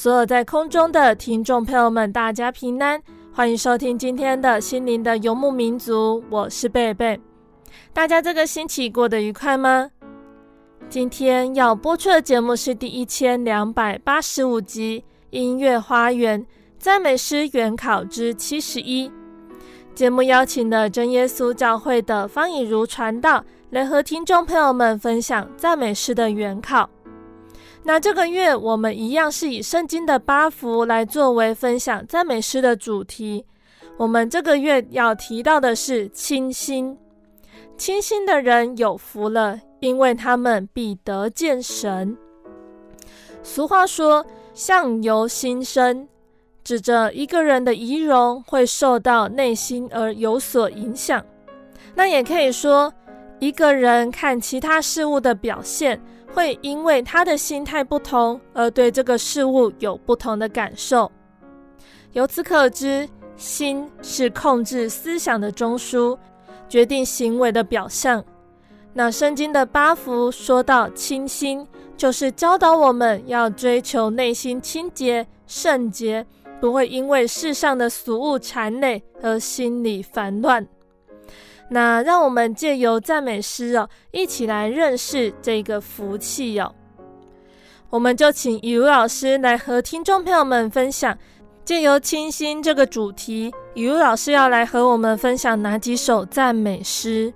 所有在空中的听众朋友们，大家平安，欢迎收听今天的心灵的游牧民族，我是贝贝。大家这个星期过得愉快吗？今天要播出的节目是第一千两百八十五集《音乐花园赞美诗原考之七十一》。节目邀请了真耶稣教会的方以如传道来和听众朋友们分享赞美诗的原考。那这个月我们一样是以圣经的八福来作为分享赞美诗的主题。我们这个月要提到的是清心，清心的人有福了，因为他们必得见神。俗话说“相由心生”，指着一个人的仪容会受到内心而有所影响。那也可以说，一个人看其他事物的表现。会因为他的心态不同而对这个事物有不同的感受。由此可知，心是控制思想的中枢，决定行为的表象。那圣经的八福说到清心，就是教导我们要追求内心清洁、圣洁，不会因为世上的俗物缠累而心里烦乱。那让我们借由赞美诗哦，一起来认识这个福气哦。我们就请以如老师来和听众朋友们分享，借由清新这个主题，以如老师要来和我们分享哪几首赞美诗？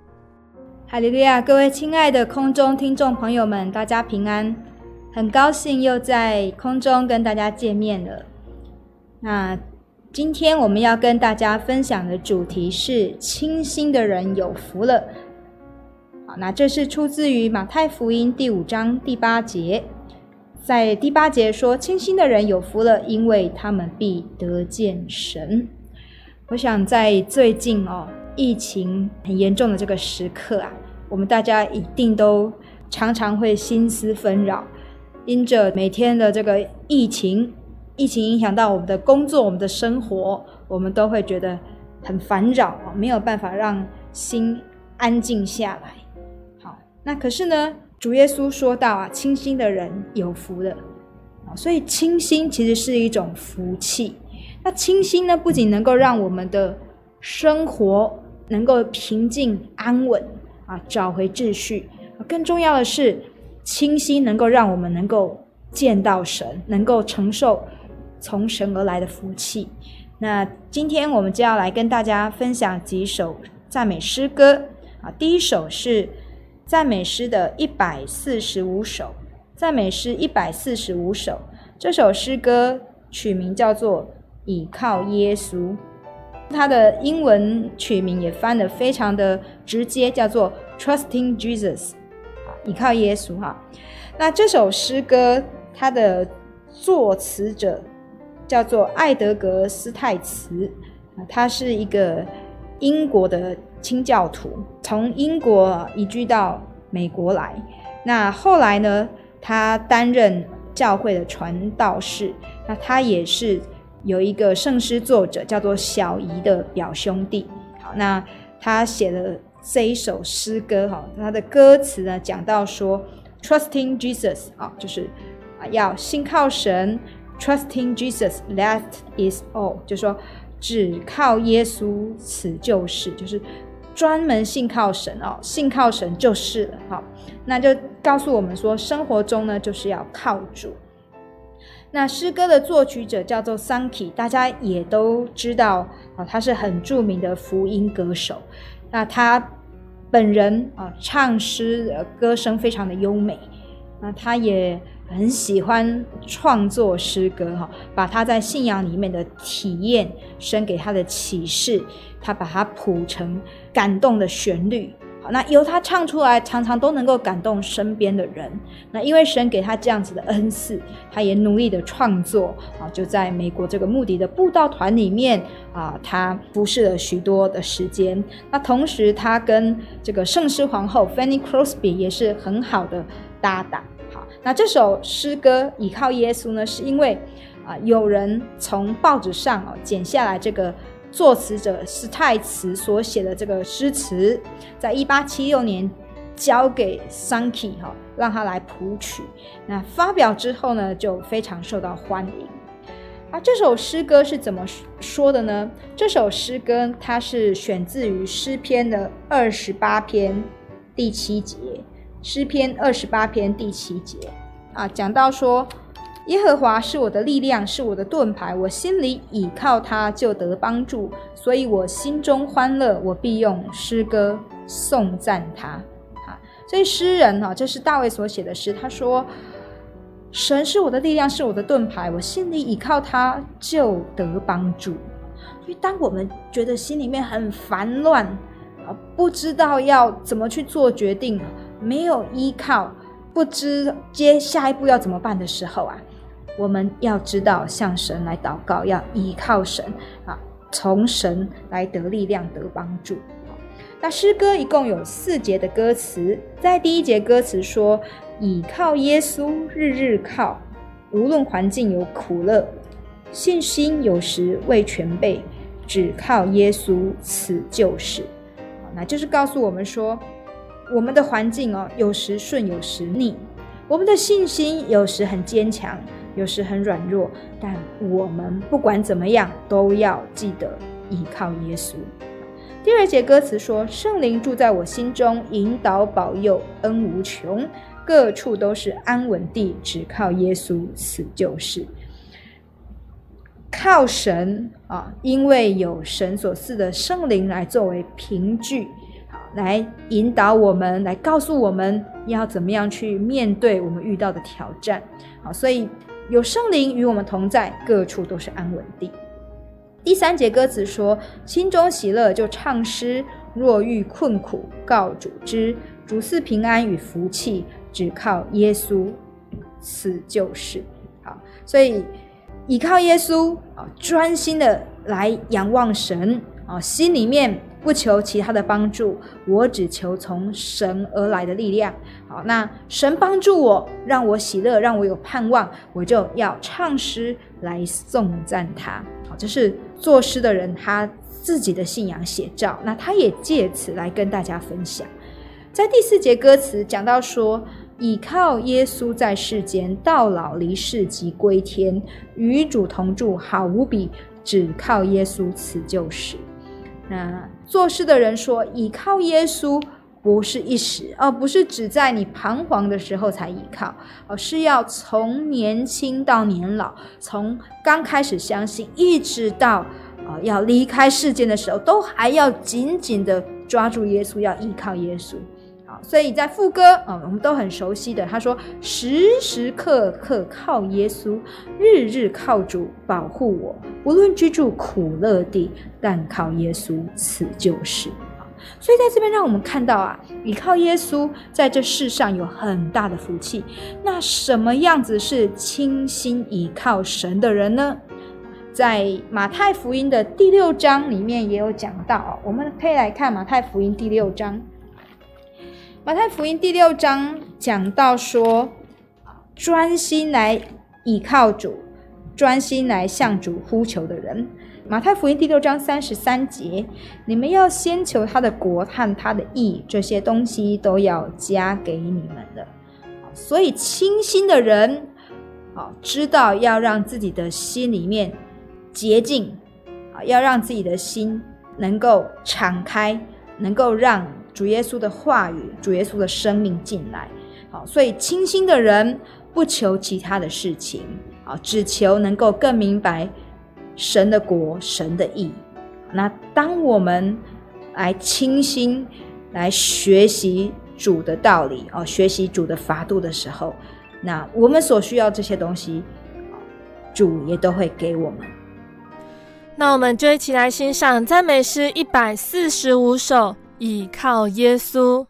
哈利路亚！各位亲爱的空中听众朋友们，大家平安，很高兴又在空中跟大家见面了。那。今天我们要跟大家分享的主题是“清心的人有福了”。好，那这是出自于马太福音第五章第八节，在第八节说：“清心的人有福了，因为他们必得见神。”我想在最近哦，疫情很严重的这个时刻啊，我们大家一定都常常会心思纷扰，因着每天的这个疫情。疫情影响到我们的工作、我们的生活，我们都会觉得很烦扰，没有办法让心安静下来。好，那可是呢，主耶稣说到啊，清心的人有福了，所以清心其实是一种福气。那清心呢，不仅能够让我们的生活能够平静安稳啊，找回秩序，更重要的是，清心能够让我们能够见到神，能够承受。从神而来的福气。那今天我们就要来跟大家分享几首赞美诗歌啊。第一首是赞美诗的一百四十五首，赞美诗一百四十五首。这首诗歌取名叫做《倚靠耶稣》，它的英文取名也翻得非常的直接，叫做 Trusting Jesus，倚靠耶稣哈。那这首诗歌它的作词者。叫做艾德格斯泰茨，他是一个英国的清教徒，从英国移居到美国来。那后来呢，他担任教会的传道士。那他也是有一个圣诗作者，叫做小仪的表兄弟。好，那他写了这一首诗歌哈，他的歌词呢讲到说，Trusting Jesus 啊，就是啊要信靠神，Trusting Jesus，that is all，就说只靠耶稣，此就是，就是专门信靠神哦，信靠神就是了。好，那就告诉我们说，生活中呢就是要靠主。那诗歌的作曲者叫做 Sankey，大家也都知道啊，他是很著名的福音歌手。那他本人啊，唱诗歌声非常的优美。那他也很喜欢创作诗歌哈，把他在信仰里面的体验、神给他的启示，他把它谱成感动的旋律。好那由他唱出来，常常都能够感动身边的人。那因为神给他这样子的恩赐，他也努力的创作啊，就在美国这个穆迪的布道团里面啊，他服侍了许多的时间。那同时，他跟这个圣诗皇后 Fanny Crosby 也是很好的搭档。那这首诗歌《倚靠耶稣》呢，是因为啊，有人从报纸上啊剪下来这个。作词者史泰茨所写的这个诗词，在一八七六年交给 Sankey 哈，让他来谱曲。那发表之后呢，就非常受到欢迎。啊，这首诗歌是怎么说的呢？这首诗歌它是选自于诗篇的二十八篇第七节。诗篇二十八篇第七节啊，讲到说。耶和华是我的力量，是我的盾牌，我心里倚靠他，就得帮助，所以我心中欢乐，我必用诗歌颂赞他。啊，所以诗人哈，这是大卫所写的诗，他说：“神是我的力量，是我的盾牌，我心里倚靠他，就得帮助。”所以，当我们觉得心里面很烦乱啊，不知道要怎么去做决定，没有依靠，不知接下一步要怎么办的时候啊。我们要知道向神来祷告，要依靠神啊，从神来得力量、得帮助。那诗歌一共有四节的歌词，在第一节歌词说：“倚靠耶稣，日日靠，无论环境有苦乐，信心有时未全备，只靠耶稣，此就是。”那就是告诉我们说，我们的环境哦，有时顺，有时逆；我们的信心有时很坚强。有时很软弱，但我们不管怎么样，都要记得依靠耶稣。第二节歌词说：“圣灵住在我心中，引导保佑，恩无穷，各处都是安稳地，只靠耶稣，死就是靠神啊！因为有神所赐的圣灵来作为凭据，来引导我们，来告诉我们要怎么样去面对我们遇到的挑战。好，所以。有圣灵与我们同在，各处都是安稳地。第三节歌词说：“心中喜乐就唱诗，若遇困苦告主知，主赐平安与福气，只靠耶稣，此就是。”好，所以依靠耶稣啊，专心的来仰望神啊，心里面。不求其他的帮助，我只求从神而来的力量。好，那神帮助我，让我喜乐，让我有盼望，我就要唱诗来颂赞他。好，这是作诗的人他自己的信仰写照。那他也借此来跟大家分享。在第四节歌词讲到说，倚靠耶稣在世间，到老离世即归天，与主同住好无比，只靠耶稣，此就是。那做事的人说：“依靠耶稣不是一时，而不是只在你彷徨的时候才依靠，而是要从年轻到年老，从刚开始相信，一直到啊要离开世间的时候，都还要紧紧的抓住耶稣，要依靠耶稣。”所以在副歌啊，我们都很熟悉的。他说：“时时刻刻靠耶稣，日日靠主保护我，无论居住苦乐地，但靠耶稣，此就是。”所以在这边让我们看到啊，依靠耶稣在这世上有很大的福气。那什么样子是倾心依靠神的人呢？在马太福音的第六章里面也有讲到，我们可以来看马太福音第六章。马太福音第六章讲到说，专心来倚靠主，专心来向主呼求的人，马太福音第六章三十三节，你们要先求他的国和他的义，这些东西都要加给你们的。所以清心的人，啊，知道要让自己的心里面洁净，啊，要让自己的心能够敞开，能够让主耶稣的话语、主耶稣的生命进来。好，所以清心的人不求其他的事情，啊，只求能够更明白。神的国，神的义。那当我们来清心来学习主的道理哦，学习主的法度的时候，那我们所需要这些东西，主也都会给我们。那我们就一起来欣赏赞美诗一百四十五首，倚靠耶稣。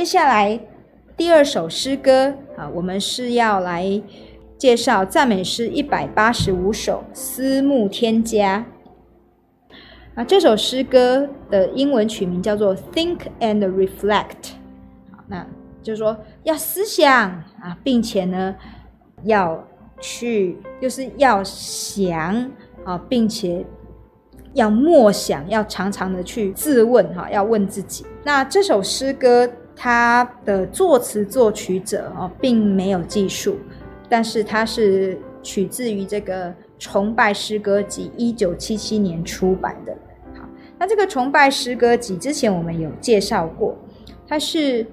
接下来第二首诗歌啊，我们是要来介绍赞美诗一百八十五首《思慕天家》啊。这首诗歌的英文曲名叫做《Think and Reflect》，那就是说要思想啊，并且呢要去，就是要想啊，并且要默想，要常常的去自问哈，要问自己。那这首诗歌。他的作词作曲者哦，并没有记述，但是他是取自于这个《崇拜诗歌集》，一九七七年出版的。好，那这个《崇拜诗歌集》之前我们有介绍过，它是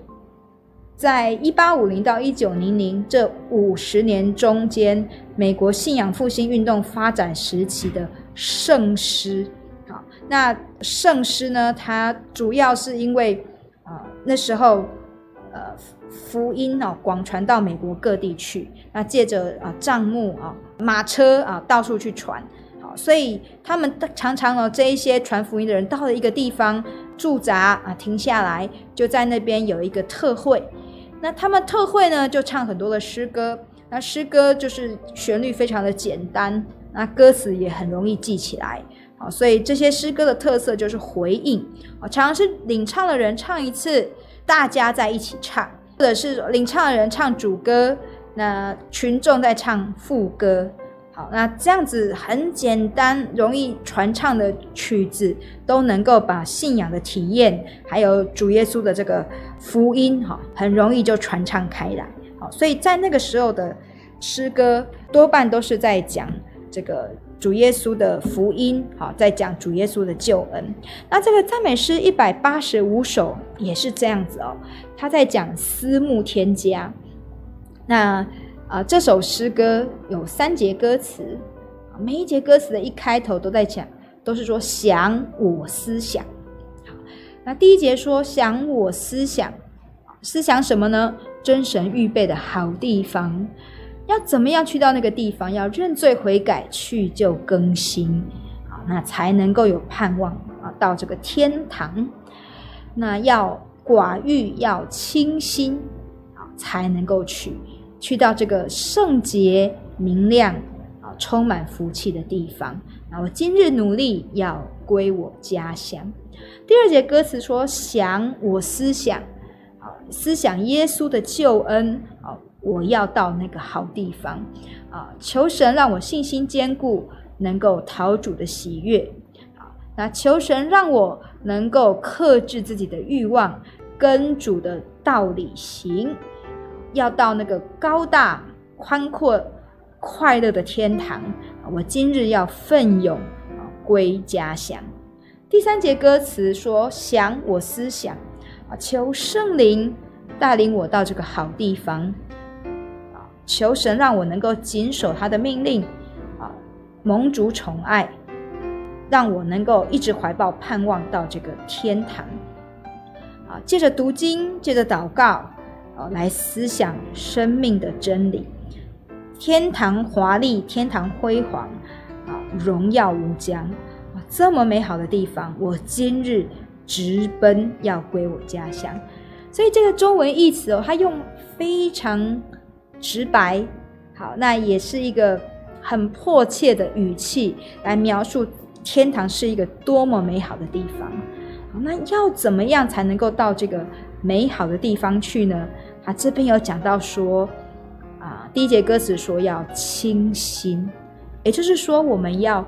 在一八五零到一九零零这五十年中间，美国信仰复兴运动发展时期的圣诗。好，那圣诗呢，它主要是因为。那时候，呃，福音哦广传到美国各地去，那借着啊帐目啊马车啊到处去传，好，所以他们常常呢这一些传福音的人到了一个地方驻扎啊停下来，就在那边有一个特会，那他们特会呢就唱很多的诗歌，那诗歌就是旋律非常的简单，那歌词也很容易记起来。好，所以这些诗歌的特色就是回应，啊，常常是领唱的人唱一次，大家在一起唱，或者是领唱的人唱主歌，那群众在唱副歌，好，那这样子很简单、容易传唱的曲子，都能够把信仰的体验，还有主耶稣的这个福音，哈，很容易就传唱开来。好，所以在那个时候的诗歌，多半都是在讲这个主耶稣的福音，好，在讲主耶稣的救恩。那这个赞美诗一百八十五首也是这样子哦，他在讲思慕天家。那啊，这首诗歌有三节歌词，每一节歌词的一开头都在讲，都是说想我思想。好，那第一节说想我思想，思想什么呢？真神预备的好地方，要怎么样去到那个地方？要认罪悔改，去就更新，啊，那才能够有盼望啊，到这个天堂。那要寡欲，要清心，啊，才能够去。去到这个圣洁明亮啊，充满福气的地方。那我今日努力要归我家乡。第二节歌词说：“想我思想啊，思想耶稣的救恩啊，我要到那个好地方啊，求神让我信心坚固，能够讨主的喜悦啊。那求神让我能够克制自己的欲望，跟主的道理行。”要到那个高大、宽阔、快乐的天堂，我今日要奋勇归家乡。第三节歌词说：“想我思想啊，求圣灵带领我到这个好地方，求神让我能够谨守他的命令啊，蒙主宠爱，让我能够一直怀抱盼望到这个天堂啊。借着读经，借着祷告。”来思想生命的真理，天堂华丽，天堂辉煌，啊，荣耀无疆，啊，这么美好的地方，我今日直奔要归我家乡。所以这个中文译词哦，它用非常直白，好，那也是一个很迫切的语气来描述天堂是一个多么美好的地方。好，那要怎么样才能够到这个美好的地方去呢？啊，这边有讲到说，啊，第一节歌词说要清心，也就是说我们要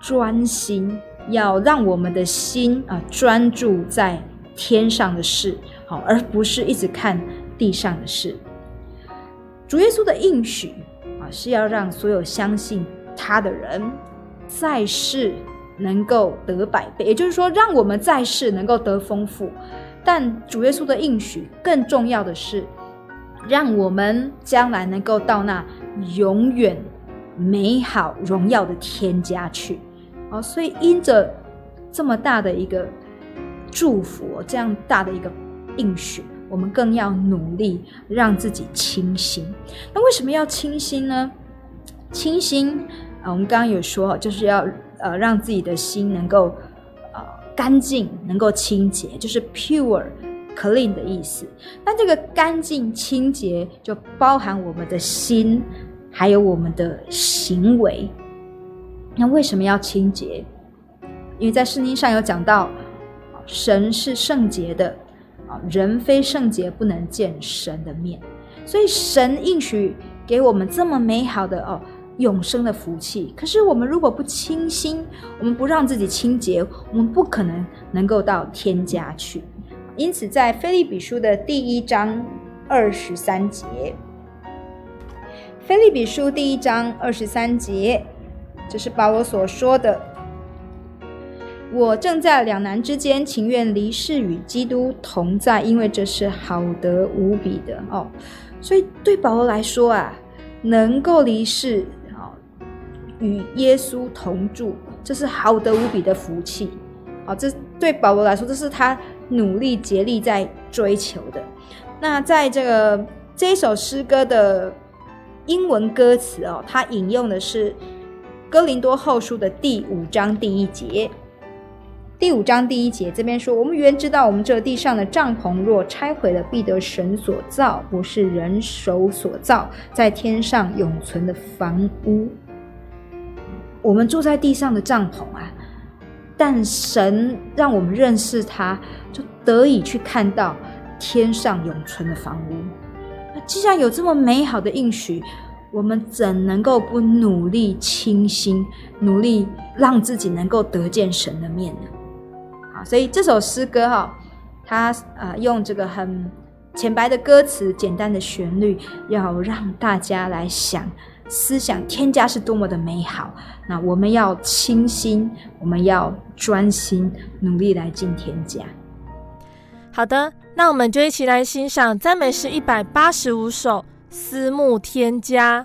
专心，要让我们的心啊专注在天上的事，好，而不是一直看地上的事。主耶稣的应许啊，是要让所有相信他的人在世能够得百倍，也就是说，让我们在世能够得丰富。但主耶稣的应许更重要的是。让我们将来能够到那永远美好荣耀的天家去，哦，所以因着这么大的一个祝福，这样大的一个应许，我们更要努力让自己清心。那为什么要清心呢？清心啊，我们刚刚有说，就是要呃让自己的心能够呃干净，能够清洁，就是 pure。clean 的意思，那这个干净清洁就包含我们的心，还有我们的行为。那为什么要清洁？因为在圣经上有讲到，神是圣洁的，人非圣洁不能见神的面。所以神应许给我们这么美好的哦永生的福气，可是我们如果不清心，我们不让自己清洁，我们不可能能够到天家去。因此，在腓利比书的第一章二十三节，腓利比书第一章二十三节，这是保罗所说的：“我正在两难之间，情愿离世与基督同在，因为这是好得无比的。”哦，所以对保罗来说啊，能够离世啊，与耶稣同住，这是好得无比的福气。好，这对保罗来说，这是他。努力竭力在追求的。那在这个这一首诗歌的英文歌词哦，它引用的是哥林多后书的第五章第一节。第五章第一节这边说：“我们原知道，我们这地上的帐篷若拆毁了，必得神所造，不是人手所造，在天上永存的房屋。我们住在地上的帐篷啊。”但神让我们认识他，就得以去看到天上永存的房屋。那既然有这么美好的应许，我们怎能够不努力倾心，努力让自己能够得见神的面呢？所以这首诗歌哈，它啊用这个很浅白的歌词、简单的旋律，要让大家来想。思想天家是多么的美好，那我们要倾心，我们要专心努力来进天家。好的，那我们就一起来欣赏赞美诗一百八十五首《思慕天家》。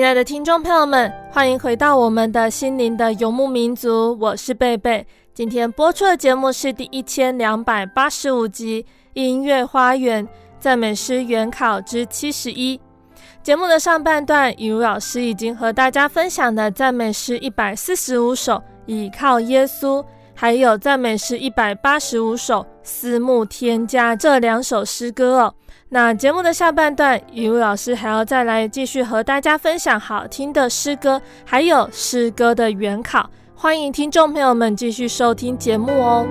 亲爱的听众朋友们，欢迎回到我们的心灵的游牧民族，我是贝贝。今天播出的节目是第一千两百八十五集《音乐花园赞美诗原考之七十一》。节目的上半段，雨如老师已经和大家分享的赞美诗一百四十五首《倚靠耶稣》，还有赞美诗一百八十五首《思慕天家》这两首诗歌哦。那节目的下半段，雨露老师还要再来继续和大家分享好听的诗歌，还有诗歌的原考。欢迎听众朋友们继续收听节目哦。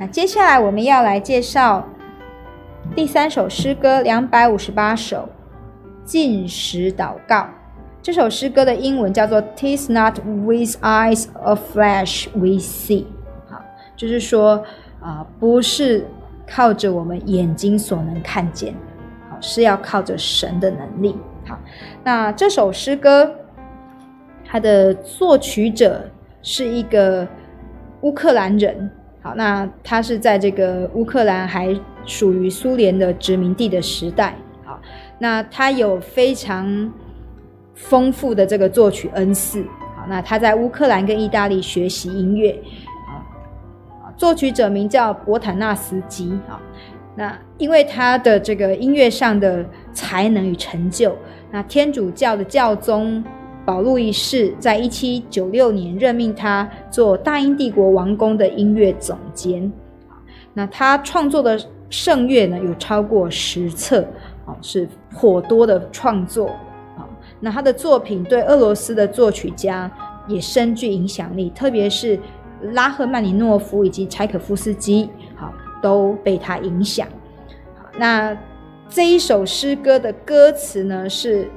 那接下来我们要来介绍第三首诗歌，两百五十八首。禁食祷告，这首诗歌的英文叫做 "Tis not with eyes of flesh we see"，好，就是说啊、不是靠着我们眼睛所能看见，好，是要靠着神的能力。好，那这首诗歌它的作曲者是一个乌克兰人，好，那他是在这个乌克兰还属于苏联的殖民地的时代，好，那他有非常丰富的这个作曲恩赐，好，那他在乌克兰跟意大利学习音乐，啊，作曲者名叫博坦纳斯基，啊，那因为他的这个音乐上的才能与成就，那天主教的教宗保禄一世在一七九六年任命他做大英帝国王宫的音乐总监，那他创作的圣乐呢有超过十册，啊，是颇多的创作啊。那他的作品对俄罗斯的作曲家也深具影响力，特别是拉赫曼尼诺夫以及柴可夫斯基，好，都被他影响。那这一首诗歌的歌词呢，是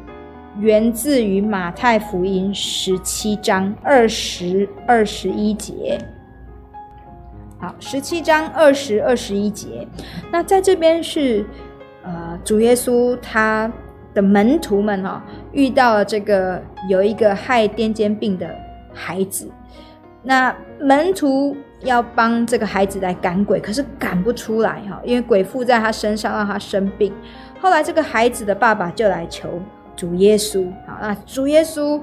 源自于马太福音十七章二十二十一节。好，十七章二十二十一节。那在这边是呃，主耶稣他。的门徒们哈、哦、遇到了这个有一个害癫痫病的孩子，那门徒要帮这个孩子来赶鬼，可是赶不出来哈，因为鬼附在他身上让他生病。后来这个孩子的爸爸就来求主耶稣啊，那主耶稣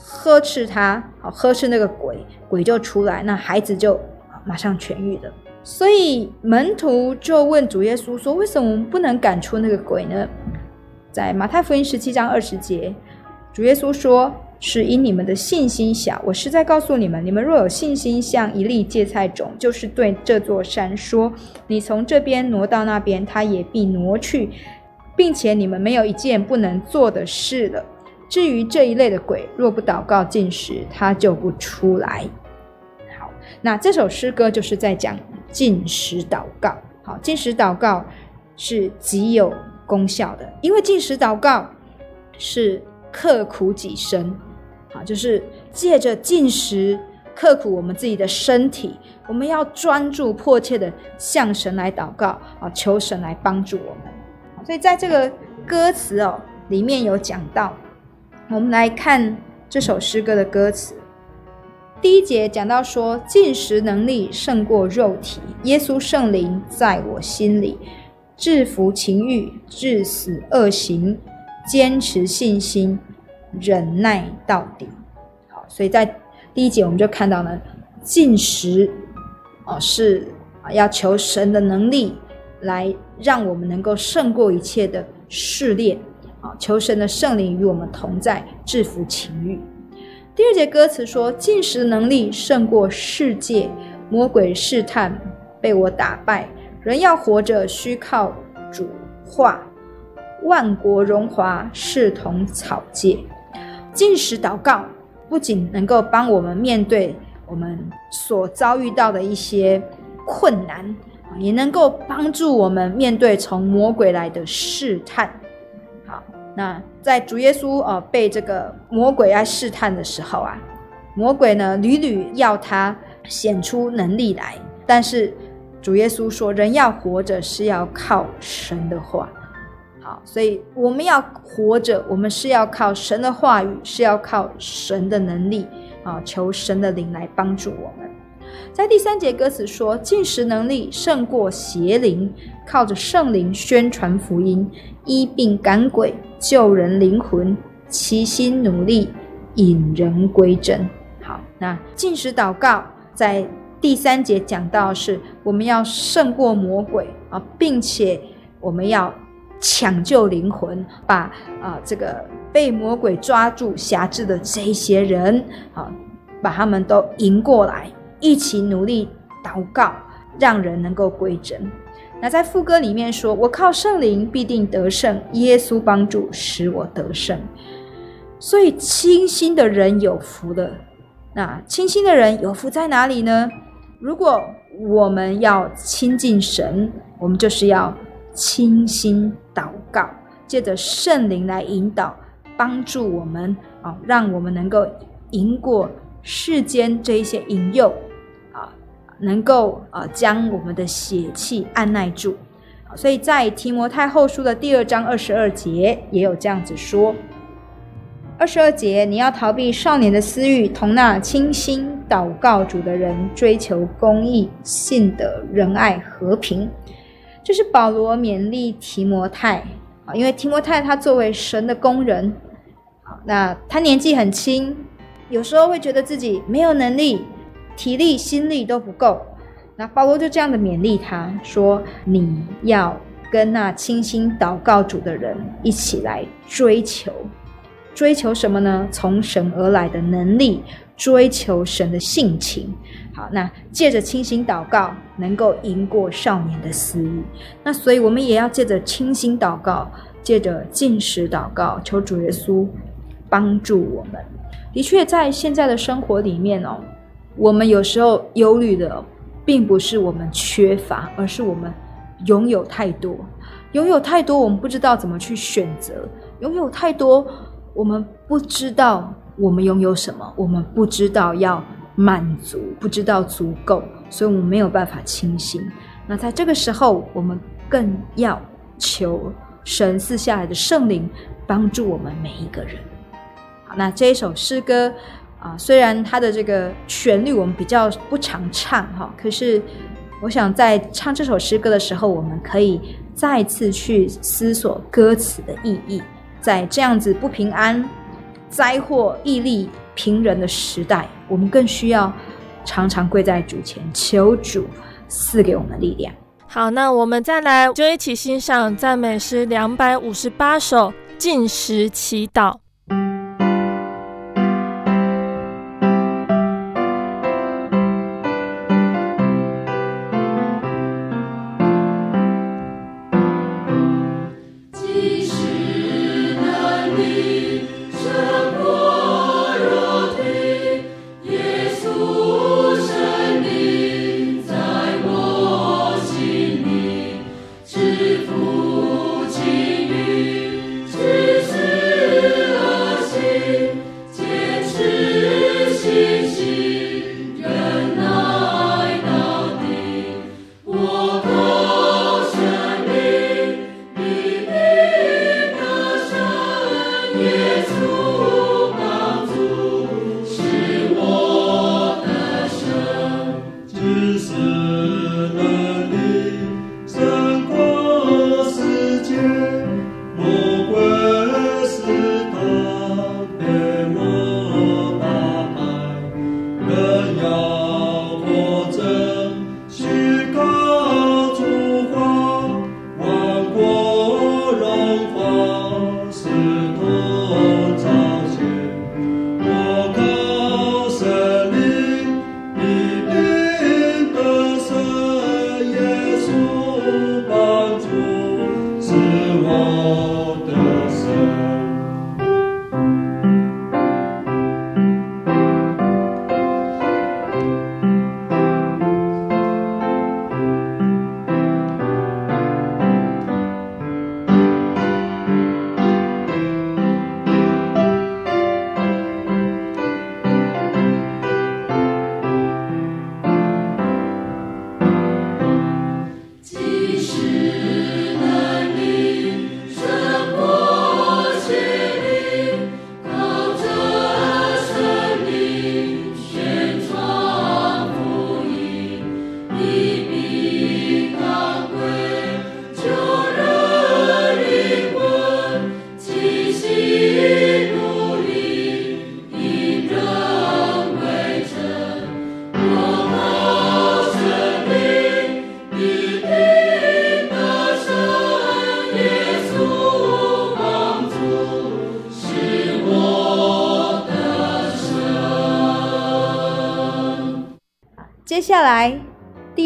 呵斥他，好呵斥那个鬼，鬼就出来，那孩子就马上痊愈了。所以门徒就问主耶稣说：“为什么我们不能赶出那个鬼呢？”在马太福音十七章二十节，主耶稣说：“是因你们的信心小。我实在告诉你们，你们若有信心，像一粒芥菜种，就是对这座山说：你从这边挪到那边，它也必挪去，并且你们没有一件不能做的事了。至于这一类的鬼，若不祷告禁食，它就不出来。”那这首诗歌就是在讲进食祷告。好，进食祷告是极有。功效的，因为进食祷告是刻苦己身，啊，就是借着进食刻苦我们自己的身体，我们要专注迫切的向神来祷告，啊，求神来帮助我们。所以在这个歌词哦里面有讲到，我们来看这首诗歌的歌词，第一节讲到说，进食能力胜过肉体，耶稣圣灵在我心里。制服情欲，致死恶行，坚持信心，忍耐到底。好，所以在第一节我们就看到呢，进食哦是啊要求神的能力来让我们能够胜过一切的试炼啊，求神的圣灵与我们同在，制服情欲。第二节歌词说，禁食能力胜过世界，魔鬼试探被我打败。人要活着，需靠主话；万国荣华，视同草芥。禁食祷告不仅能够帮我们面对我们所遭遇到的一些困难，也能够帮助我们面对从魔鬼来的试探。那在主耶稣呃被这个魔鬼来试探的时候啊，魔鬼呢屡屡要他显出能力来，但是。主耶稣说：“人要活着是要靠神的话，好，所以我们要活着，我们是要靠神的话语，是要靠神的能力啊，求神的灵来帮助我们。在第三节歌词说，进食能力胜过邪灵，靠着圣灵宣传福音，医病赶鬼，救人灵魂，齐心努力，引人归真。好，那进食祷告在。”第三节讲到是我们要胜过魔鬼啊，并且我们要抢救灵魂，把啊这个被魔鬼抓住辖制的这些人啊，把他们都迎过来，一起努力祷告，让人能够归真。那在副歌里面说：“我靠圣灵必定得胜，耶稣帮助使我得胜。”所以清心的人有福了。那清心的人有福在哪里呢？如果我们要亲近神，我们就是要清心祷告，借着圣灵来引导，帮助我们啊，让我们能够赢过世间这一些引诱，能够啊将我们的血气按耐住。所以在提摩太后书的第二章二十二节也有这样子说：二十二节，你要逃避少年的私欲，同那清心祷告主的人追求公义、信德、仁爱、和平。这是保罗勉励提摩太啊，因为提摩太他作为神的工人，那他年纪很轻，有时候会觉得自己没有能力，体力、心力都不够。那保罗就这样的勉励他说：“你要跟那清心祷告主的人一起来追求，追求什么呢？从神而来的能力，追求神的性情。好，那借着清心祷告，能够赢过少年的私欲。那所以，我们也要借着清心祷告，借着进食祷告，求主耶稣帮助我们。的确，在现在的生活里面哦，我们有时候忧虑的。”并不是我们缺乏，而是我们拥有太多，拥有太多，我们不知道怎么去选择；拥有太多，我们不知道我们拥有什么，我们不知道要满足，不知道足够，所以我们没有办法清醒。那在这个时候，我们更要求神赐下来的圣灵帮助我们每一个人。好，那这一首诗歌。啊，虽然它的这个旋律我们比较不常唱哈，可是我想在唱这首诗歌的时候，我们可以再次去思索歌词的意义。在这样子不平安、灾祸、疫力平人的时代，我们更需要常常跪在主前，求主赐给我们力量。好，那我们再来就一起欣赏赞美诗两百五十八首《禁食祈祷》。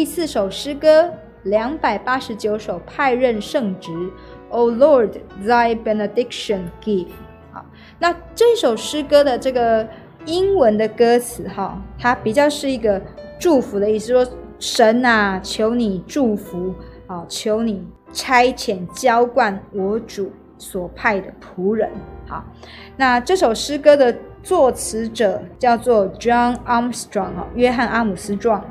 第四首诗歌两百八十九首派任圣职，O Lord, Thy benediction give。好，那这首诗歌的这个英文的歌词哈，它比较是一个祝福的意思，说神啊，求你祝福，啊，求你差遣浇灌我主所派的仆人。好，那这首诗歌的作词者叫做 John Armstrong 哈，约翰阿姆斯壮。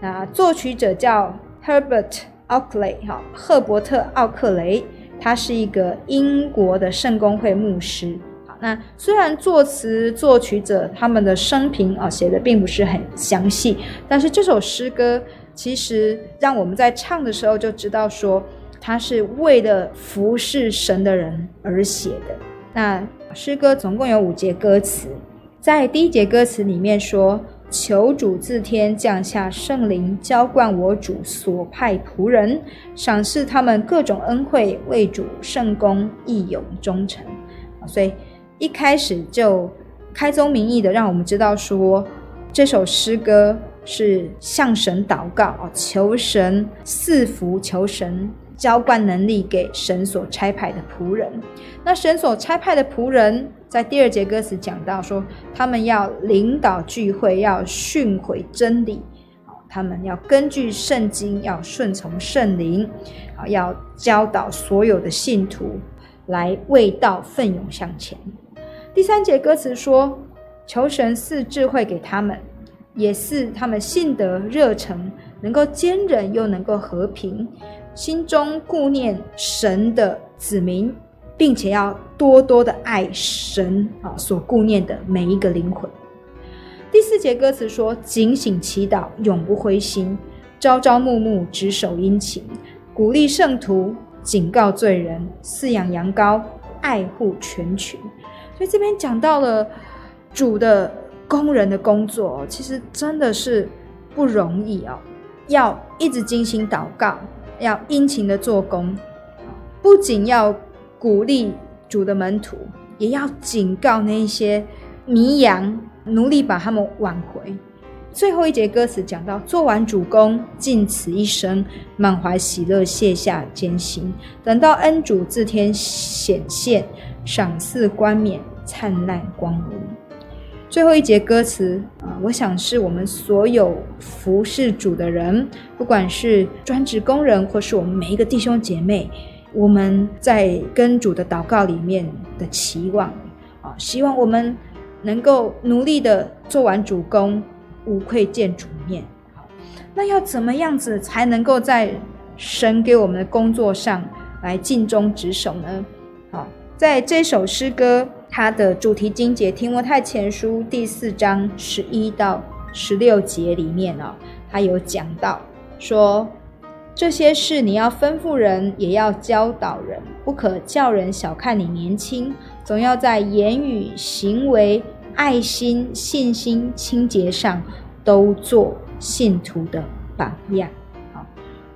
那作曲者叫 Herbert Oakley 哈，赫伯特奥克雷，他是一个英国的圣公会牧师。好，那虽然作词作曲者他们的生平啊写的并不是很详细，但是这首诗歌其实让我们在唱的时候就知道说，他是为了服侍神的人而写的。那诗歌总共有五节歌词，在第一节歌词里面说。求主自天降下圣灵，浇灌我主所派仆人，赏赐他们各种恩惠，为主圣工义勇忠诚。所以一开始就开宗明义的让我们知道说，这首诗歌是向神祷告，求神赐福，求神浇灌能力给神所差派的仆人。那神所差派的仆人。在第二节歌词讲到说，他们要领导聚会，要训诲真理，他们要根据圣经，要顺从圣灵，要教导所有的信徒来为道奋勇向前。第三节歌词说，求神赐智慧给他们，也是他们信德热诚，能够坚忍又能够和平，心中顾念神的子民。并且要多多的爱神啊，所顾念的每一个灵魂。第四节歌词说：“警醒祈祷，永不灰心；朝朝暮暮，执守殷勤，鼓励圣徒，警告罪人，饲养羊羔，爱护全群。”所以这边讲到了主的工人的工作，其实真的是不容易啊！要一直精心祷告，要殷勤的做工，不仅要。鼓励主的门徒，也要警告那些迷羊，努力把他们挽回。最后一节歌词讲到：做完主工，尽此一生，满怀喜乐，卸下艰辛，等到恩主自天显现，赏赐冠冕，灿烂光荣。最后一节歌词啊，我想是我们所有服侍主的人，不管是专职工人，或是我们每一个弟兄姐妹。我们在跟主的祷告里面的期望啊，希望我们能够努力的做完主工，无愧见主面。好，那要怎么样子才能够在神给我们的工作上来尽忠职守呢？好，在这首诗歌它的主题经节《提摩太前书》第四章十一到十六节里面啊，它有讲到说。这些事你要吩咐人，也要教导人，不可叫人小看你年轻，总要在言语、行为、爱心、信心、清洁上都做信徒的榜样。好，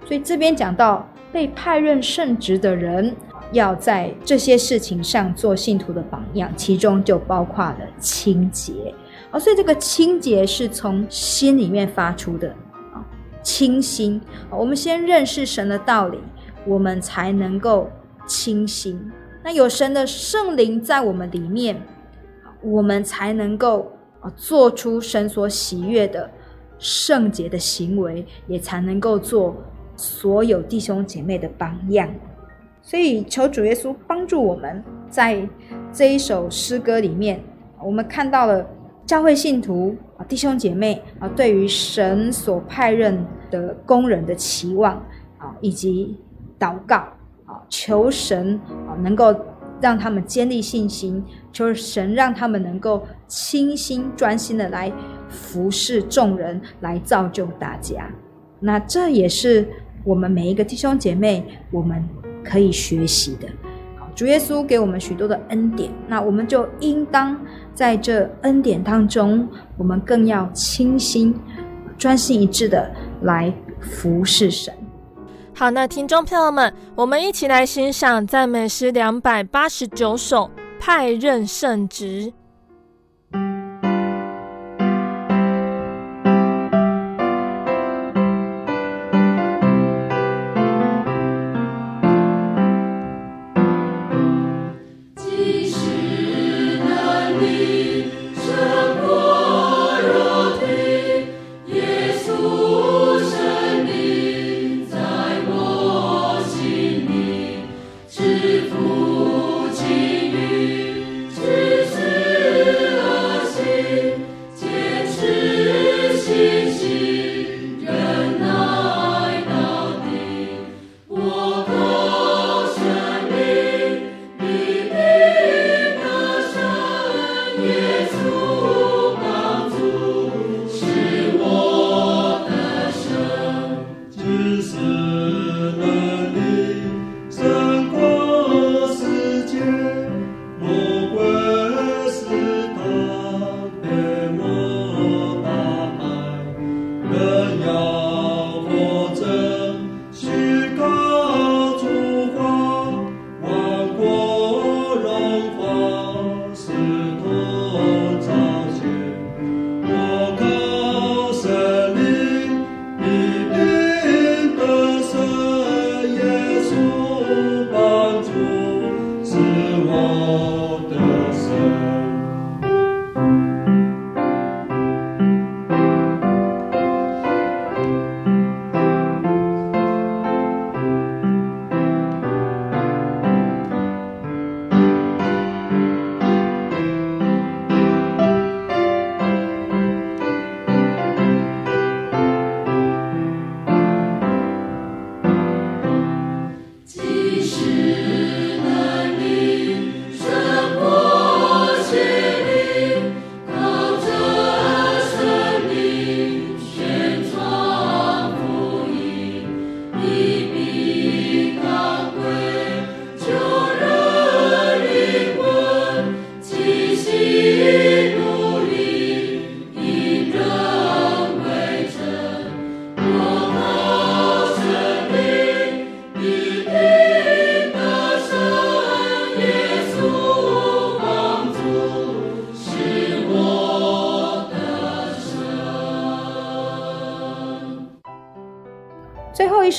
所以这边讲到被派任圣职的人，要在这些事情上做信徒的榜样，其中就包括了清洁。哦，所以这个清洁是从心里面发出的啊。清心，我们先认识神的道理，我们才能够清心。那有神的圣灵在我们里面，我们才能够啊做出神所喜悦的圣洁的行为，也才能够做所有弟兄姐妹的榜样。所以求主耶稣帮助我们，在这一首诗歌里面，我们看到了。教会信徒啊，弟兄姐妹啊，对于神所派任的工人的期望啊，以及祷告啊，求神啊能够让他们坚立信心，求神让他们能够倾心专心的来服侍众人，来造就大家。那这也是我们每一个弟兄姐妹我们可以学习的。主耶稣给我们许多的恩典，那我们就应当在这恩典当中，我们更要倾心、专心一致的来服侍神。好，那听众朋友们，我们一起来欣赏赞美诗两百八十九首，派任圣职。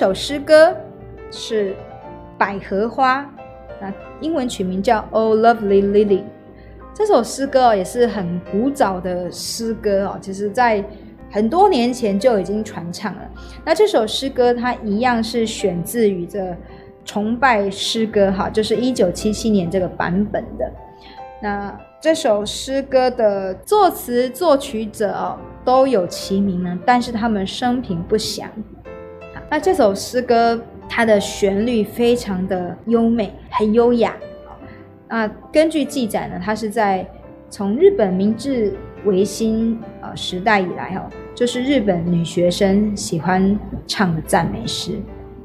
首诗歌是《百合花》，那英文取名叫《Oh Lovely Lily》。这首诗歌也是很古早的诗歌哦，其实在很多年前就已经传唱了。那这首诗歌它一样是选自于这崇拜诗歌哈，就是一九七七年这个版本的。那这首诗歌的作词作曲者哦都有其名呢，但是他们生平不详。那这首诗歌，它的旋律非常的优美，很优雅。啊，根据记载呢，它是在从日本明治维新呃时代以来哈，就是日本女学生喜欢唱的赞美诗。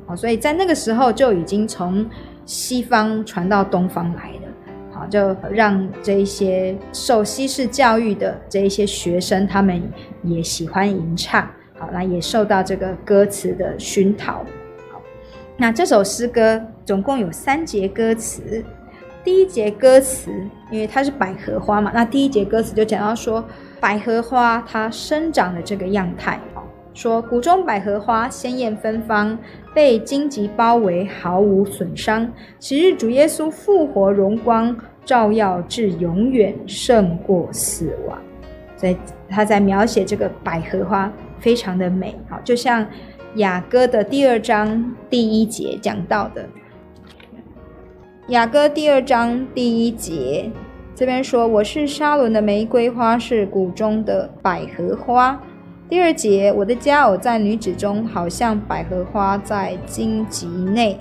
好，所以在那个时候就已经从西方传到东方来了。好，就让这一些受西式教育的这一些学生，他们也喜欢吟唱。好，那也受到这个歌词的熏陶。好，那这首诗歌总共有三节歌词。第一节歌词，因为它是百合花嘛，那第一节歌词就讲到说，百合花它生长的这个样态。说谷中百合花鲜艳芬芳，被荆棘包围，毫无损伤。昔日主耶稣复活荣光，照耀至永远，胜过死亡。所以他在描写这个百合花。非常的美，好，就像雅歌的第二章第一节讲到的，雅歌第二章第一节这边说：“我是沙伦的玫瑰花，是谷中的百合花。”第二节：“我的佳偶在女子中，好像百合花在荆棘内。”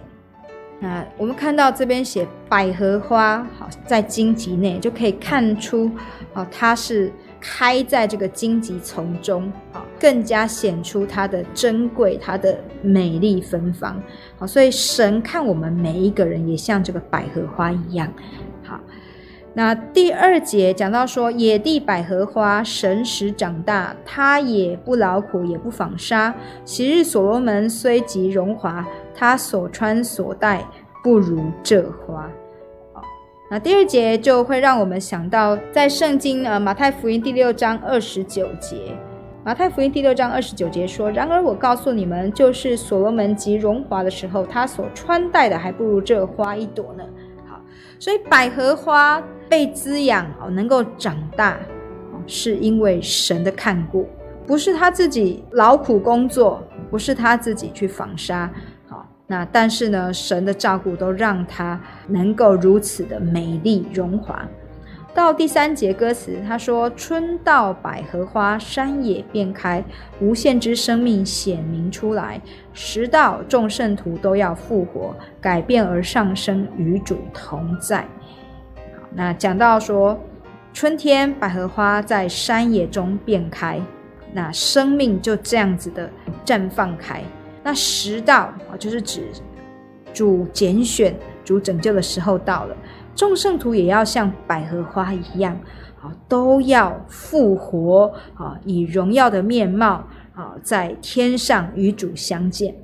那我们看到这边写百合花，好，在荆棘内，就可以看出，哦，它是。开在这个荆棘丛中，好，更加显出它的珍贵，它的美丽芬芳，好，所以神看我们每一个人也像这个百合花一样，好。那第二节讲到说，野地百合花，神使长大，它也不劳苦，也不纺纱。昔日所罗门虽极荣华，他所穿所戴不如这花。那第二节就会让我们想到，在圣经呃马太福音第六章二十九节，马太福音第六章二十九节说：“然而我告诉你们，就是所罗门及荣华的时候，他所穿戴的还不如这花一朵呢。”好，所以百合花被滋养哦，能够长大，是因为神的看顾，不是他自己劳苦工作，不是他自己去纺纱。那但是呢，神的照顾都让他能够如此的美丽荣华。到第三节歌词，他说：“春到百合花，山野遍开，无限之生命显明出来。时到众圣徒都要复活，改变而上升，与主同在。”，那讲到说春天百合花在山野中遍开，那生命就这样子的绽放开。那时到啊，就是指主拣选、主拯救的时候到了，众圣徒也要像百合花一样，啊，都要复活啊，以荣耀的面貌啊，在天上与主相见。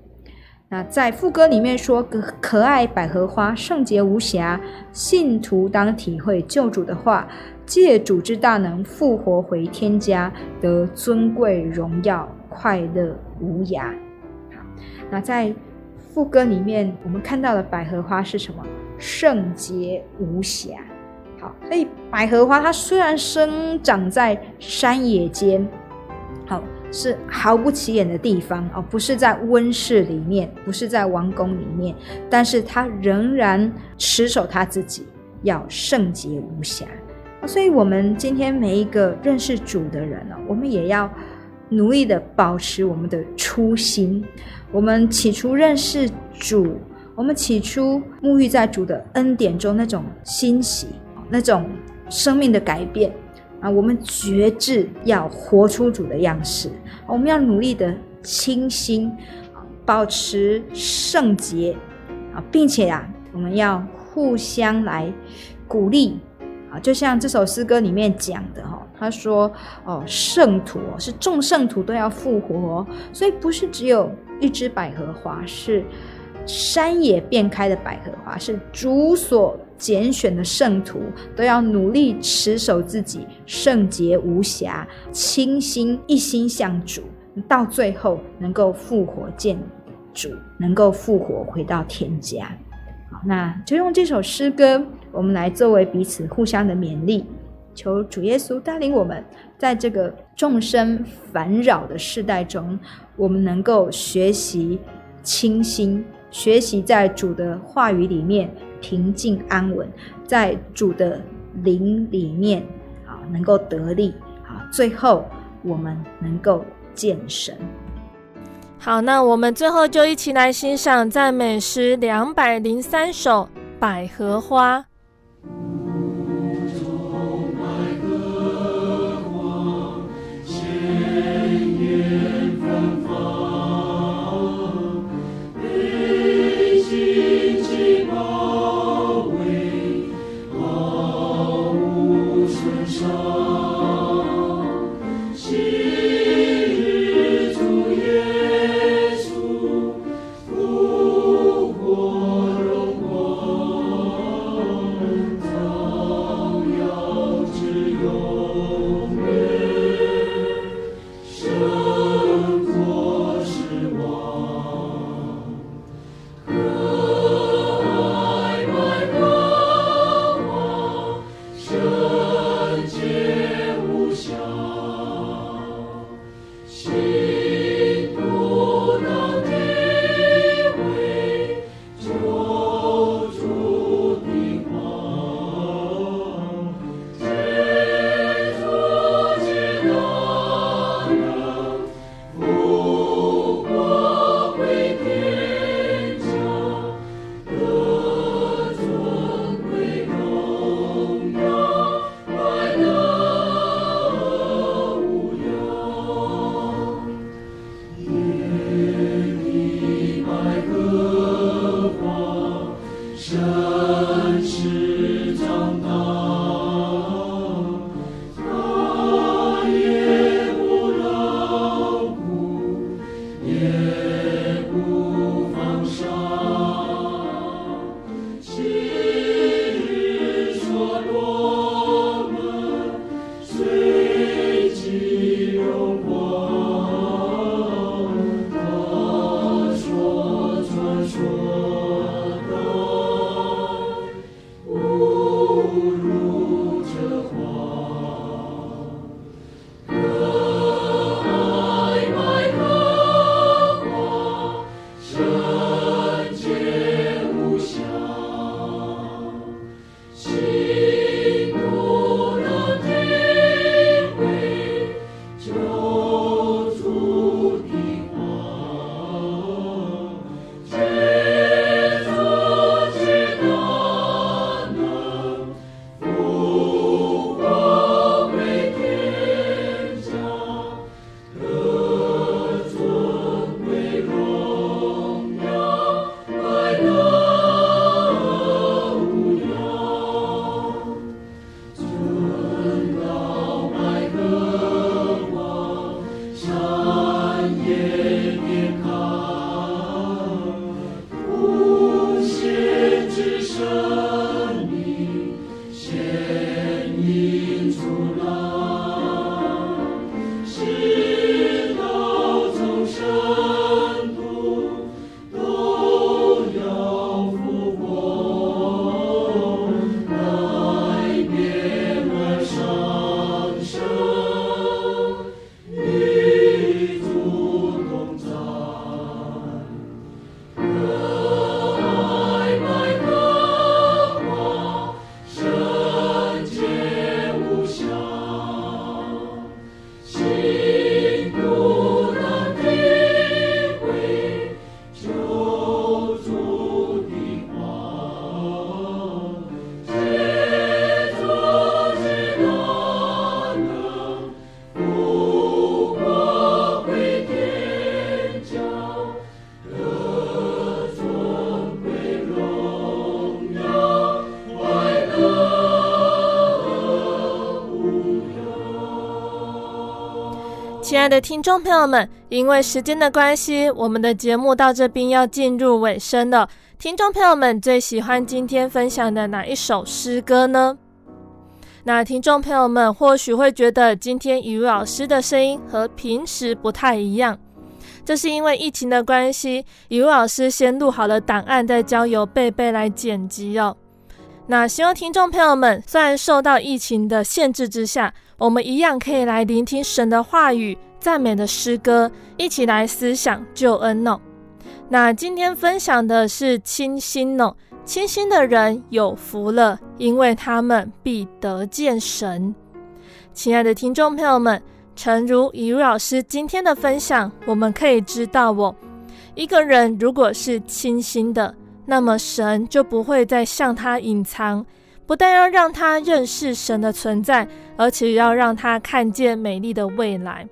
那在副歌里面说：“可可爱百合花，圣洁无瑕，信徒当体会救主的话，借主之大能复活回天家，得尊贵荣耀，快乐无涯。”那在副歌里面，我们看到的百合花是什么？圣洁无瑕。好，所以百合花它虽然生长在山野间，好。是毫不起眼的地方哦，不是在温室里面，不是在王宫里面，但是它仍然持守它自己，要圣洁无瑕。所以，我们今天每一个认识主的人呢，我们也要努力的保持我们的初心。我们起初认识主，我们起初沐浴在主的恩典中，那种欣喜，那种生命的改变。啊，我们决志要活出主的样式，我们要努力的清心，保持圣洁啊，并且啊，我们要互相来鼓励啊，就像这首诗歌里面讲的哈，他说哦，圣徒是众圣徒都要复活，所以不是只有一枝百合花，是山野遍开的百合花，是主所。拣选的圣徒都要努力持守自己圣洁无瑕、清心一心向主，到最后能够复活见主，能够复活回到天家。那就用这首诗歌，我们来作为彼此互相的勉励，求主耶稣带领我们，在这个众生烦扰的世代中，我们能够学习清心，学习在主的话语里面。平静安稳，在主的灵里面啊，能够得力啊，最后我们能够见神。好，那我们最后就一起来欣赏赞美诗两百零三首《百合花》。的听众朋友们，因为时间的关系，我们的节目到这边要进入尾声了。听众朋友们最喜欢今天分享的哪一首诗歌呢？那听众朋友们或许会觉得今天雨露老师的声音和平时不太一样，这是因为疫情的关系，雨露老师先录好了档案，再交由贝贝来剪辑哦。那希望听众朋友们虽然受到疫情的限制之下，我们一样可以来聆听神的话语、赞美的诗歌，一起来思想救恩哦。那今天分享的是清心哦，清心的人有福了，因为他们必得见神。亲爱的听众朋友们，诚如以如老师今天的分享，我们可以知道哦，一个人如果是清心的，那么神就不会再向他隐藏。不但要让他认识神的存在，而且要让他看见美丽的未来。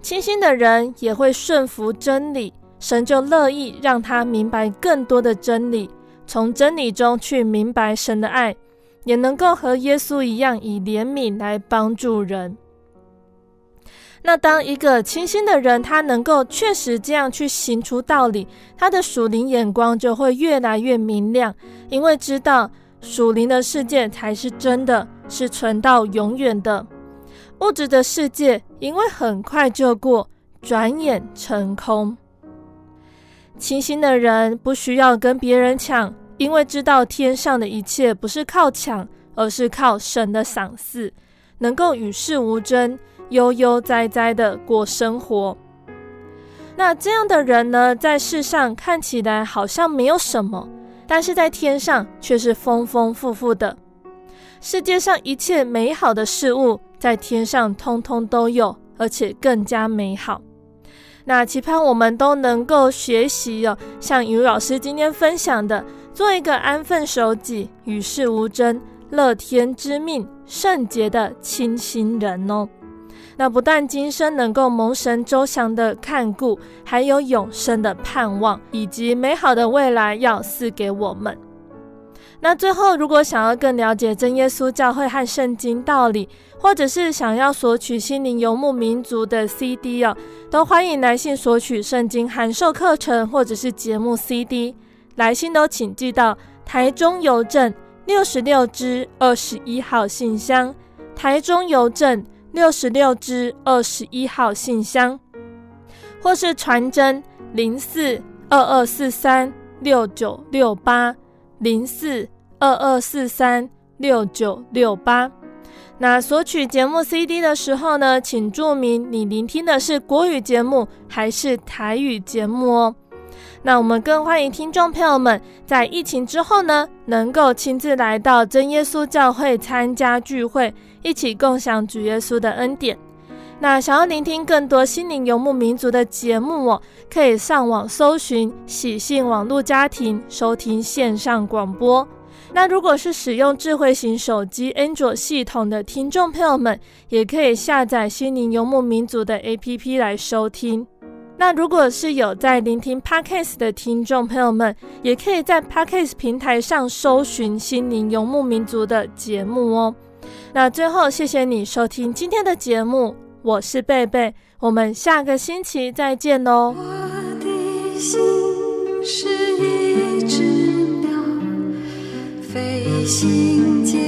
清新的人也会顺服真理，神就乐意让他明白更多的真理，从真理中去明白神的爱，也能够和耶稣一样以怜悯来帮助人。那当一个清新的人，他能够确实这样去行出道理，他的属灵眼光就会越来越明亮，因为知道。属灵的世界才是真的，是存到永远的。物质的世界因为很快就过，转眼成空。清心的人不需要跟别人抢，因为知道天上的一切不是靠抢，而是靠神的赏赐，能够与世无争，悠悠哉哉的过生活。那这样的人呢，在世上看起来好像没有什么。但是在天上却是丰丰富富的，世界上一切美好的事物在天上通通都有，而且更加美好。那期盼我们都能够学习哦，像于老师今天分享的，做一个安分守己、与世无争、乐天知命、圣洁的清心人哦。那不但今生能够蒙神周详的看顾，还有永生的盼望，以及美好的未来要赐给我们。那最后，如果想要更了解真耶稣教会和圣经道理，或者是想要索取心灵游牧民族的 CD 哦，都欢迎来信索取圣经函授课程或者是节目 CD。来信都请寄到台中邮政六十六支二十一号信箱，台中邮政。六十六支二十一号信箱，或是传真零四二二四三六九六八零四二二四三六九六八。那索取节目 CD 的时候呢，请注明你聆听的是国语节目还是台语节目哦。那我们更欢迎听众朋友们在疫情之后呢，能够亲自来到真耶稣教会参加聚会。一起共享主耶稣的恩典。那想要聆听更多心灵游牧民族的节目哦，可以上网搜寻喜信网络家庭收听线上广播。那如果是使用智慧型手机 Android 系统的听众朋友们，也可以下载心灵游牧民族的 APP 来收听。那如果是有在聆听 Podcast 的听众朋友们，也可以在 Podcast 平台上搜寻心灵游牧民族的节目哦。那最后，谢谢你收听今天的节目，我是贝贝，我们下个星期再见喽。我的心是一只鸟，飞行间